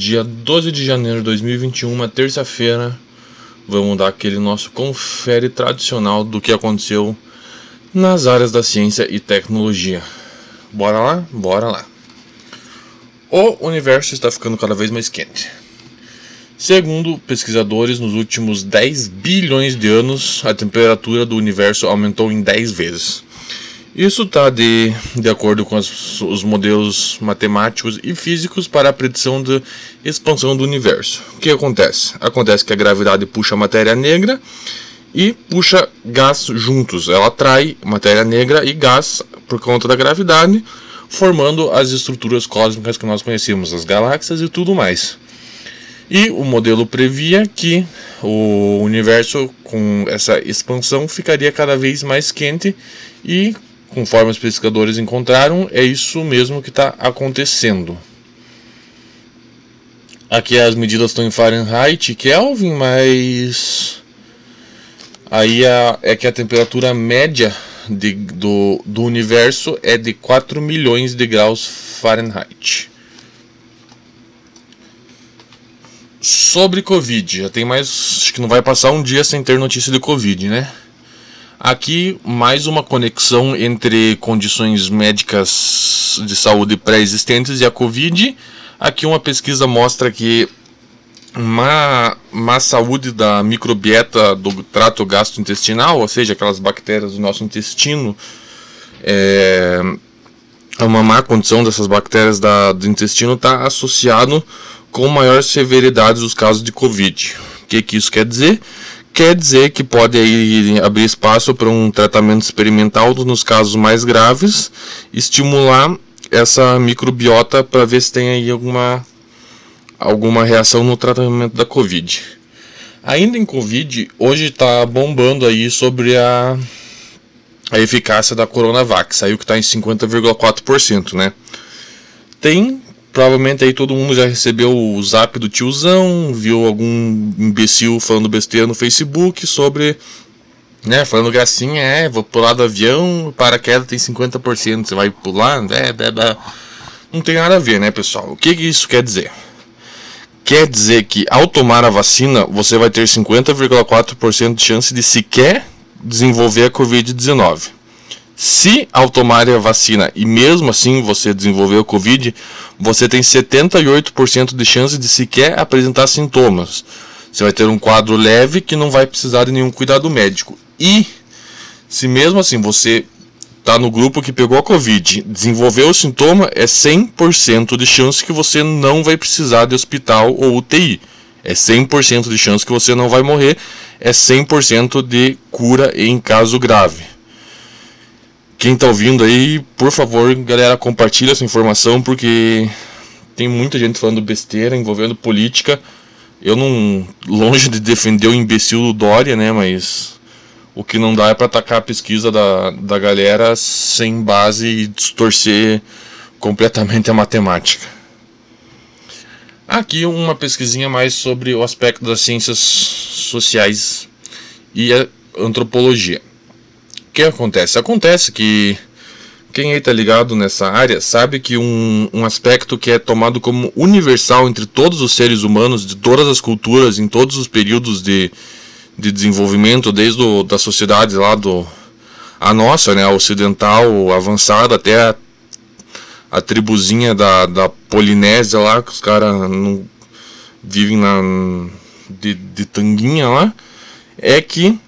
dia 12 de janeiro de 2021, uma terça-feira. Vamos dar aquele nosso confere tradicional do que aconteceu nas áreas da ciência e tecnologia. Bora lá? Bora lá. O universo está ficando cada vez mais quente. Segundo pesquisadores, nos últimos 10 bilhões de anos, a temperatura do universo aumentou em 10 vezes. Isso está de, de acordo com os modelos matemáticos e físicos para a predição da expansão do universo. O que acontece? Acontece que a gravidade puxa a matéria negra e puxa gás juntos. Ela atrai matéria negra e gás por conta da gravidade, formando as estruturas cósmicas que nós conhecemos, as galáxias e tudo mais. E o modelo previa que o universo, com essa expansão, ficaria cada vez mais quente e conforme os pesquisadores encontraram, é isso mesmo que está acontecendo. Aqui as medidas estão em Fahrenheit e Kelvin, mas aí a, é que a temperatura média de, do, do universo é de 4 milhões de graus Fahrenheit. Sobre Covid, já tem mais. Acho que não vai passar um dia sem ter notícia de Covid, né? Aqui, mais uma conexão entre condições médicas de saúde pré-existentes e a Covid. Aqui, uma pesquisa mostra que má, má saúde da microbiota do trato gastrointestinal, ou seja, aquelas bactérias do nosso intestino, é, uma má condição dessas bactérias da, do intestino está associado com maior severidade dos casos de Covid. O que, que isso quer dizer? Quer dizer que pode aí abrir espaço para um tratamento experimental nos casos mais graves, estimular essa microbiota para ver se tem aí alguma, alguma reação no tratamento da Covid. Ainda em Covid, hoje está bombando aí sobre a, a eficácia da Coronavac, saiu que está em 50,4%, né? Tem Provavelmente aí todo mundo já recebeu o zap do tiozão, viu algum imbecil falando besteira no Facebook sobre, né, falando gracinha, é, vou pular do avião, paraquedas tem 50%, você vai pular, é, é. Não tem nada a ver, né, pessoal? O que, que isso quer dizer? Quer dizer que ao tomar a vacina, você vai ter 50,4% de chance de sequer desenvolver a Covid-19. Se ao tomar a vacina e mesmo assim você desenvolver o Covid, você tem 78% de chance de sequer apresentar sintomas. Você vai ter um quadro leve que não vai precisar de nenhum cuidado médico. E se mesmo assim você está no grupo que pegou a Covid, desenvolveu o sintoma, é 100% de chance que você não vai precisar de hospital ou UTI. É 100% de chance que você não vai morrer, é 100% de cura em caso grave. Quem tá ouvindo aí, por favor, galera, compartilha essa informação porque tem muita gente falando besteira envolvendo política. Eu não longe de defender o imbecil do Dória, né, mas o que não dá é para atacar a pesquisa da, da galera sem base e distorcer completamente a matemática. Aqui uma pesquisinha mais sobre o aspecto das ciências sociais e a antropologia que acontece? Acontece que quem aí tá ligado nessa área sabe que um, um aspecto que é tomado como universal entre todos os seres humanos, de todas as culturas, em todos os períodos de, de desenvolvimento, desde o, da sociedade lá do a nossa, né, a ocidental, avançada, até a, a tribuzinha da, da Polinésia lá, que os caras vivem na, de, de tanguinha lá, é que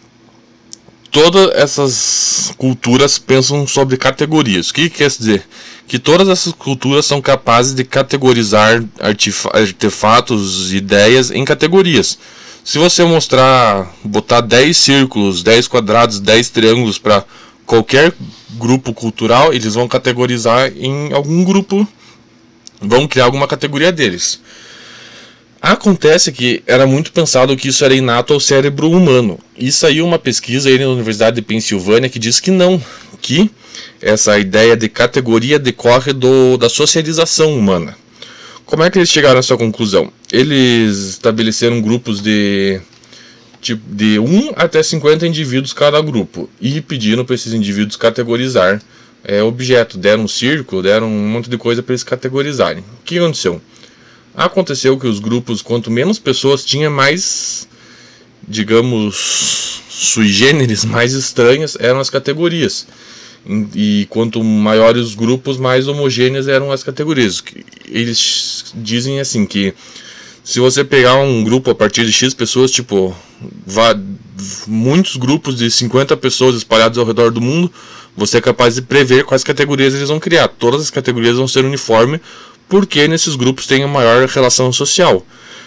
todas essas culturas pensam sobre categorias. O que, que quer dizer? Que todas essas culturas são capazes de categorizar artefatos, ideias em categorias. Se você mostrar, botar 10 círculos, 10 quadrados, 10 triângulos para qualquer grupo cultural, eles vão categorizar em algum grupo, vão criar alguma categoria deles. Acontece que era muito pensado que isso era inato ao cérebro humano. E saiu uma pesquisa aí na Universidade de Pensilvânia que diz que não, que essa ideia de categoria decorre do, da socialização humana. Como é que eles chegaram a essa conclusão? Eles estabeleceram grupos de de 1 até 50 indivíduos cada grupo e pediram para esses indivíduos categorizar é, objeto. Deram um círculo, deram um monte de coisa para eles categorizarem. O que aconteceu? Aconteceu que os grupos, quanto menos pessoas tinha, mais, digamos, sui generis, mais estranhas eram as categorias. E quanto maiores os grupos, mais homogêneas eram as categorias. Eles dizem assim que se você pegar um grupo a partir de X pessoas, tipo, muitos grupos de 50 pessoas espalhados ao redor do mundo, você é capaz de prever quais categorias eles vão criar. Todas as categorias vão ser uniformes, porque nesses grupos tem uma maior relação social.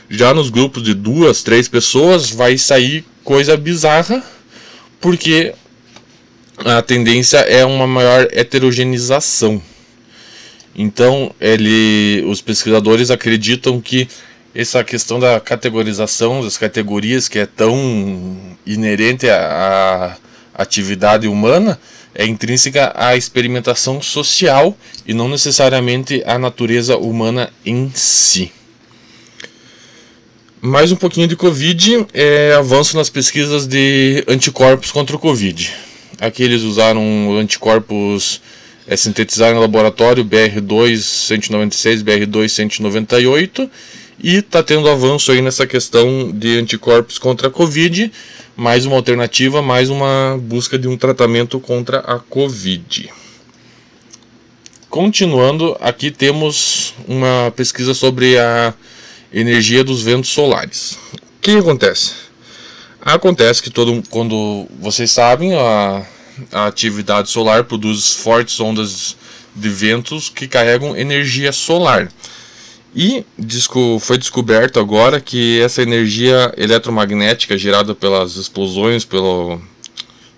Já nos grupos de duas, três pessoas, vai sair coisa bizarra, porque a tendência é uma maior heterogenização. Então, ele, os pesquisadores acreditam que essa questão da categorização das categorias que é tão inerente à, à atividade humana é intrínseca à experimentação social e não necessariamente à natureza humana em si. Mais um pouquinho de Covid, é avanço nas pesquisas de anticorpos contra o Covid. Aqui eles usaram anticorpos é, sintetizados no laboratório BR2 196, BR2 198 e está tendo avanço aí nessa questão de anticorpos contra a Covid, mais uma alternativa, mais uma busca de um tratamento contra a Covid. Continuando, aqui temos uma pesquisa sobre a energia dos ventos solares. O que acontece? Acontece que todo quando vocês sabem, a, a atividade solar produz fortes ondas de ventos que carregam energia solar. E foi descoberto agora que essa energia eletromagnética gerada pelas explosões, pelo,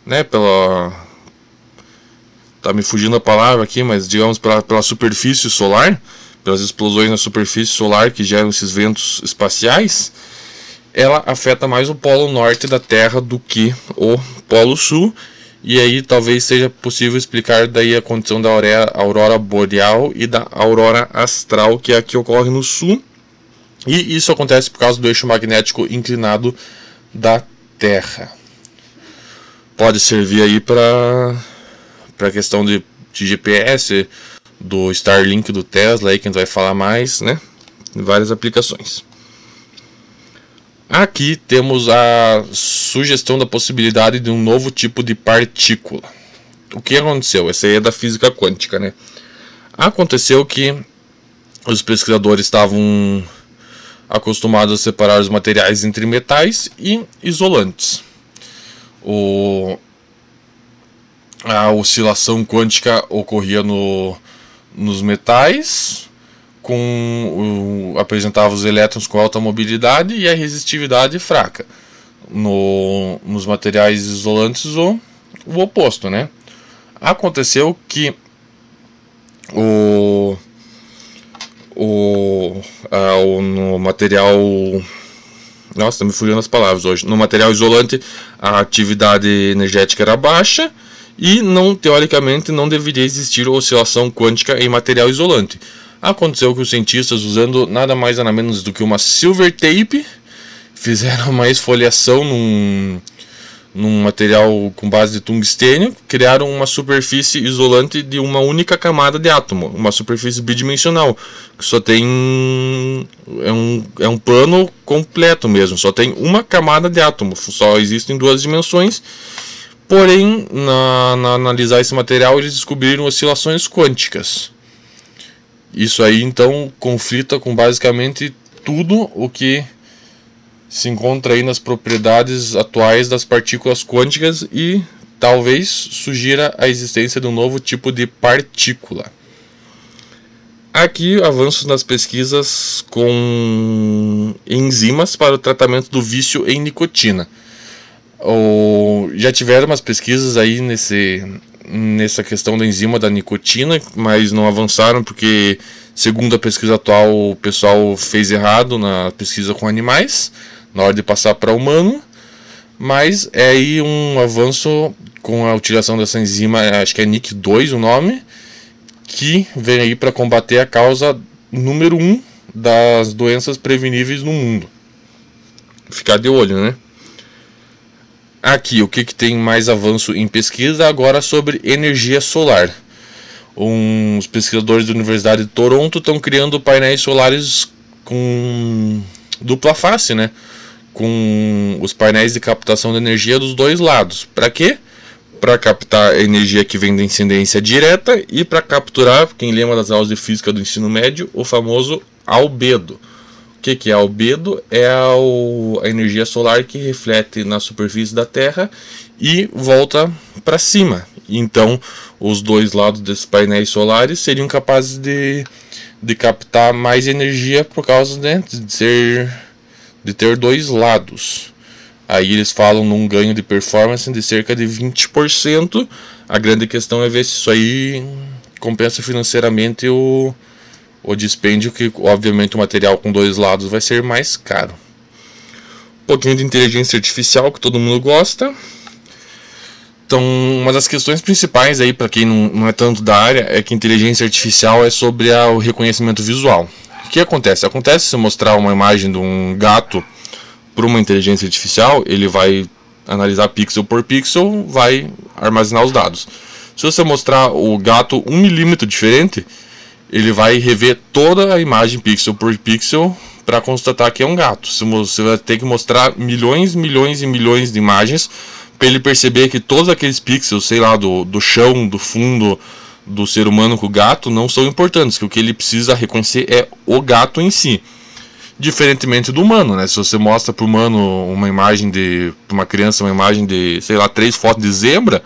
né, pela tá me fugindo a palavra aqui, mas digamos pela, pela superfície solar, pelas explosões na superfície solar que geram esses ventos espaciais, ela afeta mais o polo norte da Terra do que o polo sul e aí talvez seja possível explicar daí a condição da aurora boreal e da aurora astral, que é a que ocorre no sul. E isso acontece por causa do eixo magnético inclinado da Terra. Pode servir aí para para questão de, de GPS, do Starlink do Tesla, aí que a gente vai falar mais, né? Várias aplicações. Aqui temos a sugestão da possibilidade de um novo tipo de partícula. O que aconteceu? Essa aí é da física quântica, né? Aconteceu que os pesquisadores estavam acostumados a separar os materiais entre metais e isolantes. O, a oscilação quântica ocorria no, nos metais com o, apresentava os elétrons com alta mobilidade e a resistividade fraca. No, nos materiais isolantes o, o oposto, né? Aconteceu que o, o, a, o no material nossa, tá me fugindo as palavras hoje. No material isolante, a atividade energética era baixa e não teoricamente não deveria existir oscilação quântica em material isolante. Aconteceu que os cientistas, usando nada mais nada menos do que uma silver tape, fizeram uma esfoliação num, num material com base de tungstênio, criaram uma superfície isolante de uma única camada de átomo, uma superfície bidimensional, que só tem é um, é um plano completo mesmo, só tem uma camada de átomo, só existem duas dimensões. Porém, na, na analisar esse material, eles descobriram oscilações quânticas. Isso aí então conflita com basicamente tudo o que se encontra aí nas propriedades atuais das partículas quânticas e talvez sugira a existência de um novo tipo de partícula. Aqui avanços nas pesquisas com enzimas para o tratamento do vício em nicotina. Ou, já tiveram umas pesquisas aí nesse, nessa questão da enzima da nicotina, mas não avançaram porque, segundo a pesquisa atual, o pessoal fez errado na pesquisa com animais, na hora de passar para humano. Mas é aí um avanço com a utilização dessa enzima, acho que é NIC2 o nome, que vem aí para combater a causa número 1 um das doenças preveníveis no mundo. Ficar de olho, né? Aqui, o que, que tem mais avanço em pesquisa agora sobre energia solar. Uns pesquisadores da Universidade de Toronto estão criando painéis solares com dupla face, né? Com os painéis de captação de energia dos dois lados. Para quê? Para captar a energia que vem da incidência direta e para capturar, quem lembra das aulas de física do ensino médio, o famoso albedo. Que, que é albedo? É a energia solar que reflete na superfície da Terra e volta para cima. Então, os dois lados desses painéis solares seriam capazes de, de captar mais energia por causa né, de ser de ter dois lados. Aí eles falam num ganho de performance de cerca de 20%. A grande questão é ver se isso aí compensa financeiramente o, o dispêndio, que obviamente o material com dois lados vai ser mais caro. Um pouquinho de inteligência artificial que todo mundo gosta. Então, uma das questões principais aí para quem não, não, é tanto da área é que inteligência artificial é sobre a, o reconhecimento visual. O que acontece? Acontece se mostrar uma imagem de um gato para uma inteligência artificial, ele vai analisar pixel por pixel, vai armazenar os dados. Se você mostrar o gato um milímetro diferente, ele vai rever toda a imagem pixel por pixel para constatar que é um gato. Você vai ter que mostrar milhões, milhões e milhões de imagens para ele perceber que todos aqueles pixels, sei lá, do, do chão, do fundo, do ser humano com o gato não são importantes, que o que ele precisa reconhecer é o gato em si. Diferentemente do humano, né? Se você mostra para o humano uma imagem de uma criança, uma imagem de, sei lá, três fotos de zebra,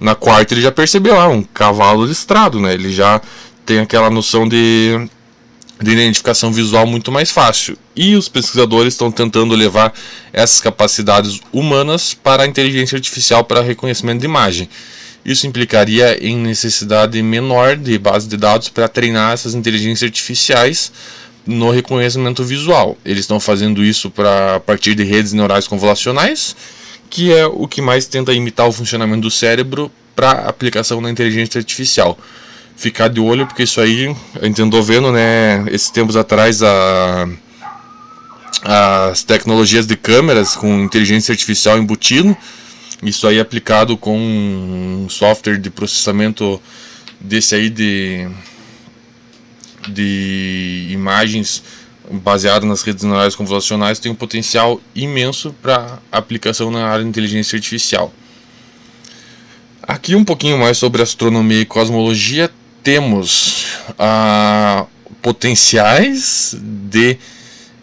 na quarta ele já percebeu, ah, um cavalo listrado, né? Ele já tem aquela noção de de identificação visual muito mais fácil. E os pesquisadores estão tentando levar essas capacidades humanas para a inteligência artificial para reconhecimento de imagem. Isso implicaria em necessidade menor de base de dados para treinar essas inteligências artificiais no reconhecimento visual. Eles estão fazendo isso para a partir de redes neurais convolucionais, que é o que mais tenta imitar o funcionamento do cérebro para aplicação na inteligência artificial ficar de olho, porque isso aí a gente andou vendo, né, esses tempos atrás, a, as tecnologias de câmeras com inteligência artificial embutido, isso aí aplicado com um software de processamento desse aí de, de imagens baseado nas redes neurais convolucionais tem um potencial imenso para aplicação na área de inteligência artificial. Aqui um pouquinho mais sobre astronomia e cosmologia temos ah, potenciais de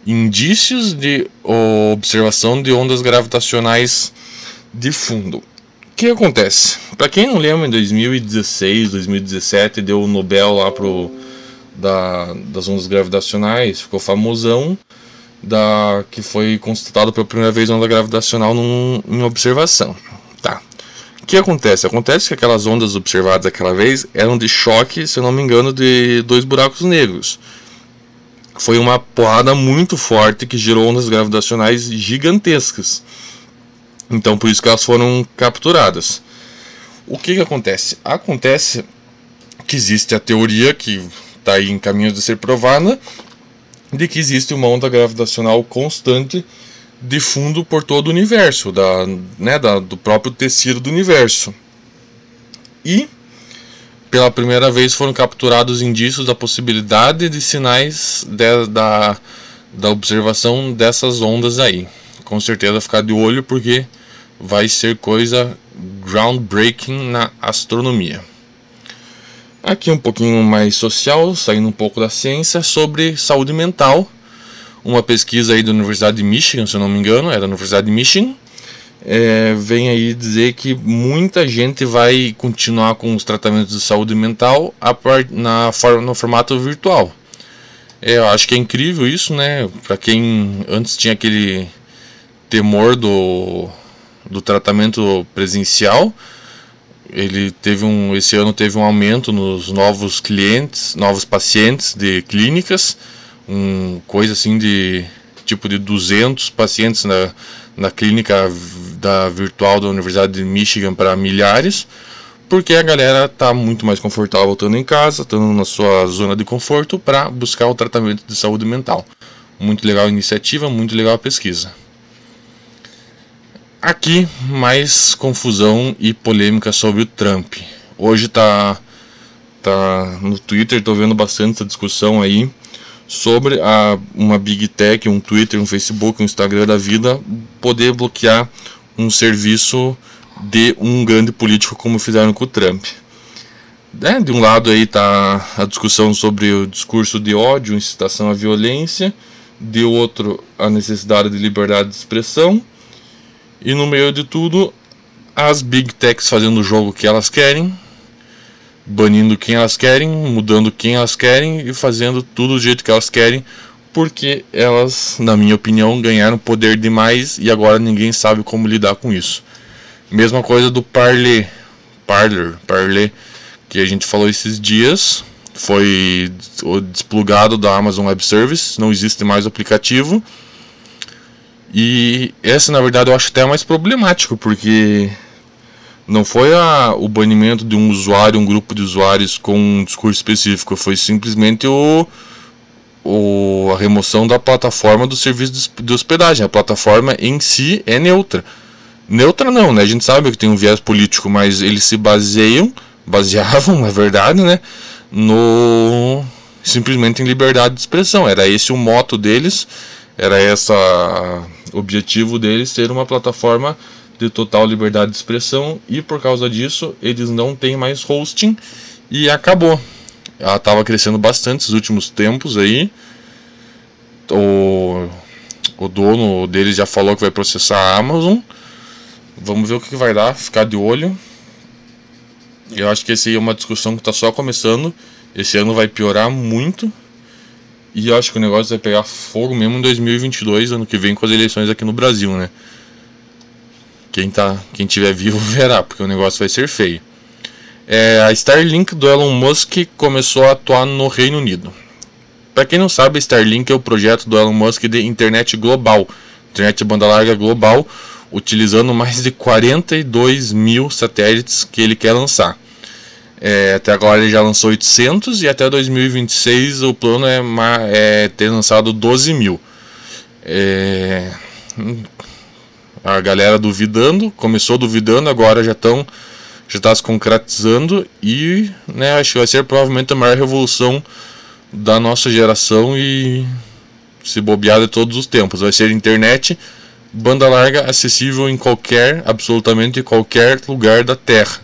indícios de observação de ondas gravitacionais de fundo. O que acontece? Para quem não lembra, em 2016, 2017 deu o Nobel lá pro da, das ondas gravitacionais, ficou famosão da que foi constatado pela primeira vez onda gravitacional num, em observação que acontece? Acontece que aquelas ondas observadas aquela vez eram de choque, se eu não me engano, de dois buracos negros. Foi uma porrada muito forte que gerou ondas gravitacionais gigantescas. Então por isso que elas foram capturadas. O que, que acontece? Acontece que existe a teoria que está em caminho de ser provada de que existe uma onda gravitacional constante de fundo por todo o universo, da, né, da, do próprio tecido do universo. E pela primeira vez foram capturados indícios da possibilidade de sinais de, da, da observação dessas ondas aí. Com certeza ficar de olho porque vai ser coisa groundbreaking na astronomia. Aqui um pouquinho mais social, saindo um pouco da ciência, sobre saúde mental uma pesquisa aí da Universidade de Michigan, se eu não me engano, é da Universidade de Michigan, é, vem aí dizer que muita gente vai continuar com os tratamentos de saúde mental part, na, no formato virtual. É, eu acho que é incrível isso, né? Para quem antes tinha aquele temor do, do tratamento presencial, ele teve um, esse ano teve um aumento nos novos clientes, novos pacientes de clínicas um coisa assim de tipo de 200 pacientes na, na clínica da virtual da Universidade de Michigan para milhares, porque a galera está muito mais confortável estando em casa, estando na sua zona de conforto para buscar o tratamento de saúde mental. Muito legal a iniciativa, muito legal a pesquisa. Aqui mais confusão e polêmica sobre o Trump. Hoje tá tá no Twitter, estou vendo bastante essa discussão aí sobre a, uma Big Tech, um Twitter, um Facebook, um Instagram da vida poder bloquear um serviço de um grande político como fizeram com o Trump. É, de um lado aí está a discussão sobre o discurso de ódio, incitação à violência, de outro a necessidade de liberdade de expressão, e no meio de tudo as big techs fazendo o jogo que elas querem, banindo quem elas querem, mudando quem elas querem e fazendo tudo do jeito que elas querem, porque elas, na minha opinião, ganharam poder demais e agora ninguém sabe como lidar com isso. Mesma coisa do Parler, Parler, Parler que a gente falou esses dias, foi desplugado da Amazon Web Service, não existe mais aplicativo. E essa, na verdade, eu acho até mais problemático, porque não foi a, o banimento de um usuário, um grupo de usuários com um discurso específico, foi simplesmente o, o, a remoção da plataforma do serviço de hospedagem. A plataforma em si é neutra. Neutra não, né? A gente sabe que tem um viés político, mas eles se baseiam baseavam, na verdade, né, no simplesmente em liberdade de expressão. Era esse o moto deles, era esse o objetivo deles ser uma plataforma de total liberdade de expressão e por causa disso eles não têm mais hosting e acabou. Ela estava crescendo bastante nos últimos tempos aí. O, o dono deles já falou que vai processar a Amazon. Vamos ver o que vai dar, ficar de olho. Eu acho que essa é uma discussão que está só começando. Esse ano vai piorar muito. E eu acho que o negócio vai pegar fogo mesmo em 2022, ano que vem, com as eleições aqui no Brasil, né? Quem, tá, quem tiver vivo verá, porque o negócio vai ser feio. É, a Starlink do Elon Musk começou a atuar no Reino Unido. Para quem não sabe, Starlink é o projeto do Elon Musk de internet global, internet banda larga global, utilizando mais de 42 mil satélites que ele quer lançar. É, até agora ele já lançou 800 e até 2026 o plano é, é ter lançado 12 mil. É, a galera duvidando, começou duvidando, agora já estão já está se concretizando e né, acho que vai ser provavelmente a maior revolução da nossa geração e se bobear de todos os tempos. Vai ser internet banda larga acessível em qualquer, absolutamente qualquer lugar da Terra.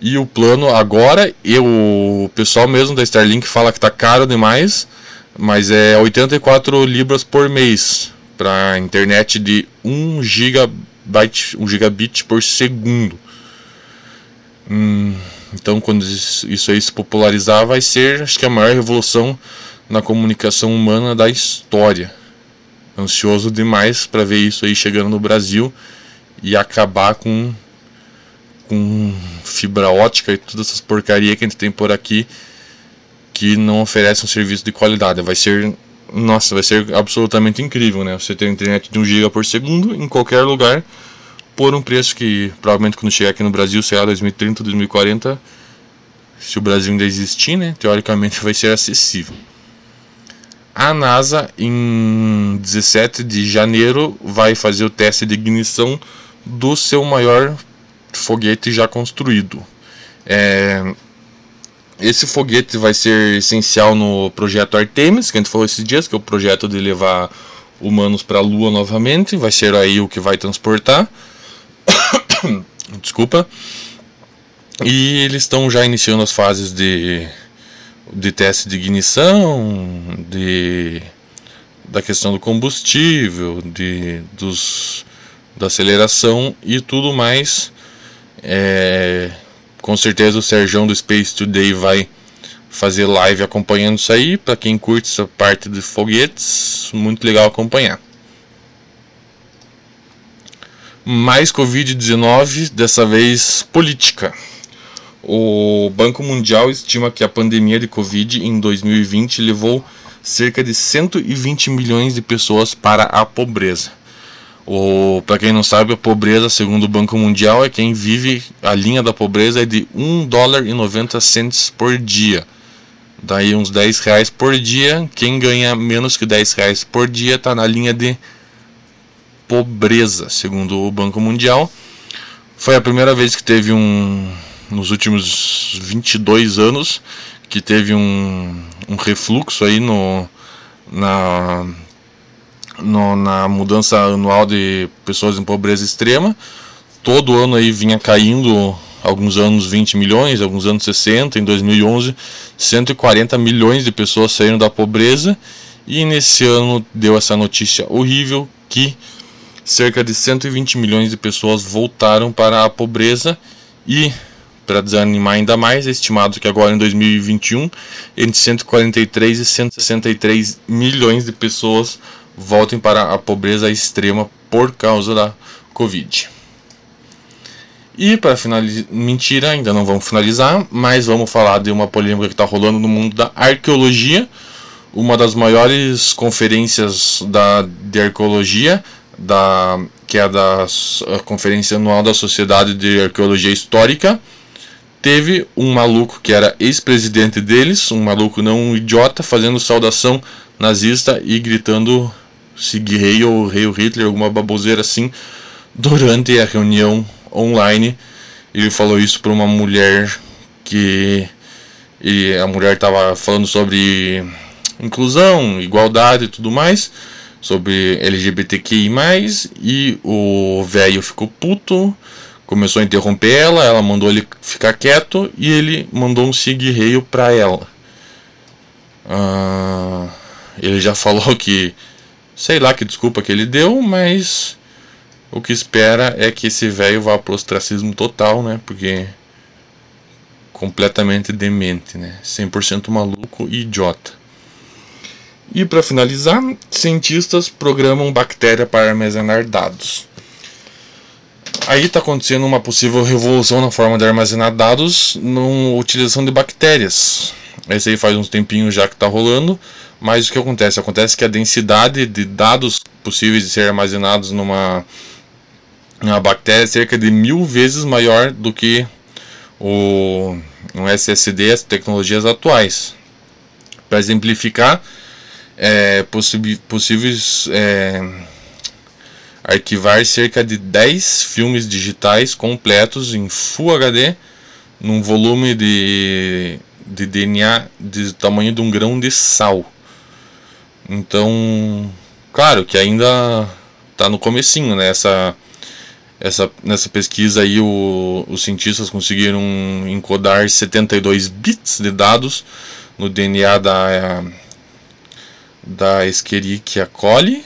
E o plano agora, eu, o pessoal mesmo da Starlink fala que está caro demais, mas é 84 libras por mês para internet de 1 gigabyte, 1 gigabit por segundo. Hum, então, quando isso aí se popularizar, vai ser, acho que a maior revolução na comunicação humana da história ansioso demais para ver isso aí chegando no Brasil e acabar com com fibra ótica e todas essas porcaria que a gente tem por aqui que não oferece um serviço de qualidade. Vai ser, nossa, vai ser absolutamente incrível, né? Você ter internet de 1 GB por segundo em qualquer lugar por um preço que provavelmente quando chegar aqui no Brasil, sei lá, 2030, 2040, se o Brasil ainda existir, né, teoricamente vai ser acessível. A NASA, em 17 de janeiro, vai fazer o teste de ignição do seu maior foguete já construído. É, esse foguete vai ser essencial no projeto Artemis, que a gente falou esses dias, que é o projeto de levar humanos para a Lua novamente. Vai ser aí o que vai transportar. Desculpa. E eles estão já iniciando as fases de de teste de ignição, de da questão do combustível, de dos da aceleração e tudo mais. É, com certeza o Serjão do Space Today vai fazer live acompanhando isso aí. Para quem curte essa parte de foguetes, muito legal acompanhar. Mais Covid-19, dessa vez política. O Banco Mundial estima que a pandemia de Covid em 2020 levou cerca de 120 milhões de pessoas para a pobreza. Para quem não sabe, a pobreza, segundo o Banco Mundial, é quem vive a linha da pobreza é de 1 dólar e 90 centes por dia. Daí uns 10 reais por dia. Quem ganha menos que 10 reais por dia está na linha de pobreza, segundo o Banco Mundial. Foi a primeira vez que teve um, nos últimos 22 anos que teve um, um refluxo aí no, na, no, na mudança anual de pessoas em pobreza extrema. Todo ano aí vinha caindo, alguns anos 20 milhões, alguns anos 60, em 2011 140 milhões de pessoas saíram da pobreza. E nesse ano deu essa notícia horrível que cerca de 120 milhões de pessoas voltaram para a pobreza. E para desanimar ainda mais, é estimado que agora em 2021 entre 143 e 163 milhões de pessoas voltem para a pobreza extrema por causa da Covid. E para finalizar, mentira, ainda não vamos finalizar, mas vamos falar de uma polêmica que está rolando no mundo da arqueologia. Uma das maiores conferências da, de arqueologia, da, que é da Conferência Anual da Sociedade de Arqueologia Histórica, teve um maluco que era ex-presidente deles, um maluco não um idiota, fazendo saudação nazista e gritando Sig ou Rei Hitler, alguma baboseira assim, durante a reunião online. Ele falou isso para uma mulher que e a mulher estava falando sobre inclusão, igualdade e tudo mais, sobre LGBTQI+, e o velho ficou puto, começou a interromper ela, ela mandou ele ficar quieto e ele mandou um sig para ela. Uh, ele já falou que sei lá que desculpa que ele deu, mas o que espera é que esse velho vá pro ostracismo total, né? Porque completamente demente, né? 100% maluco e idiota. E para finalizar, cientistas programam bactéria para armazenar dados. Aí está acontecendo uma possível revolução na forma de armazenar dados na utilização de bactérias. Esse aí faz uns tempinhos já que está rolando, mas o que acontece? Acontece que a densidade de dados possíveis de ser armazenados numa, numa bactéria é cerca de mil vezes maior do que o um SSD, as tecnologias atuais. Para exemplificar, é, possíveis é, arquivar cerca de 10 filmes digitais completos em Full HD num volume de, de DNA de tamanho de um grão de sal. Então, claro que ainda está no comecinho, né? Essa, essa, nessa pesquisa aí o, os cientistas conseguiram encodar 72 bits de dados no DNA da, da Escherichia coli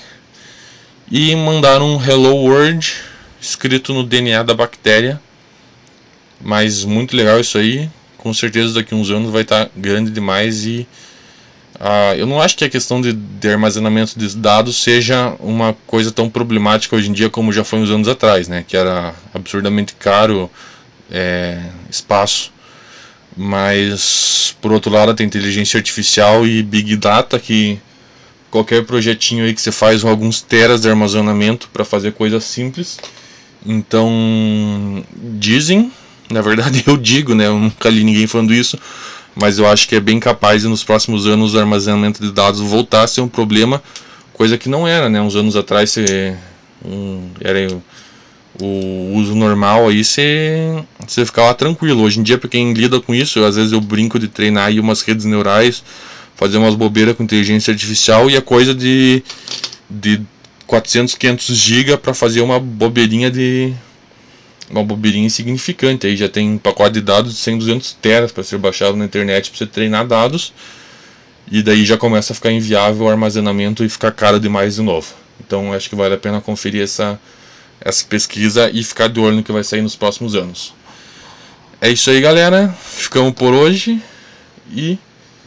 e mandaram um Hello World escrito no DNA da bactéria. Mas muito legal isso aí. Com certeza daqui a uns anos vai estar tá grande demais e uh, eu não acho que a questão de, de, armazenamento de dados seja uma coisa tão problemática hoje em dia como já foi uns anos atrás, né? Que era absurdamente caro é, espaço. Mas por outro lado tem inteligência artificial e big data que qualquer projetinho aí que você faz alguns teras de armazenamento para fazer coisas simples. Então, dizem, na verdade eu digo, né, eu nunca li ninguém falando isso, mas eu acho que é bem capaz de nos próximos anos o armazenamento de dados voltar a ser um problema, coisa que não era, né, uns anos atrás você, um, era o uso normal aí você, você ficava tranquilo. Hoje em dia, para quem lida com isso, às vezes eu brinco de treinar aí umas redes neurais fazer umas bobeiras com inteligência artificial e a coisa de, de 400, 500 GB para fazer uma bobeirinha de uma bobeirinha insignificante. Aí já tem um pacote de dados de 100, 200 teras para ser baixado na internet para você treinar dados. E daí já começa a ficar inviável o armazenamento e ficar caro demais de novo. Então acho que vale a pena conferir essa, essa pesquisa e ficar de olho no que vai sair nos próximos anos. É isso aí, galera. Ficamos por hoje e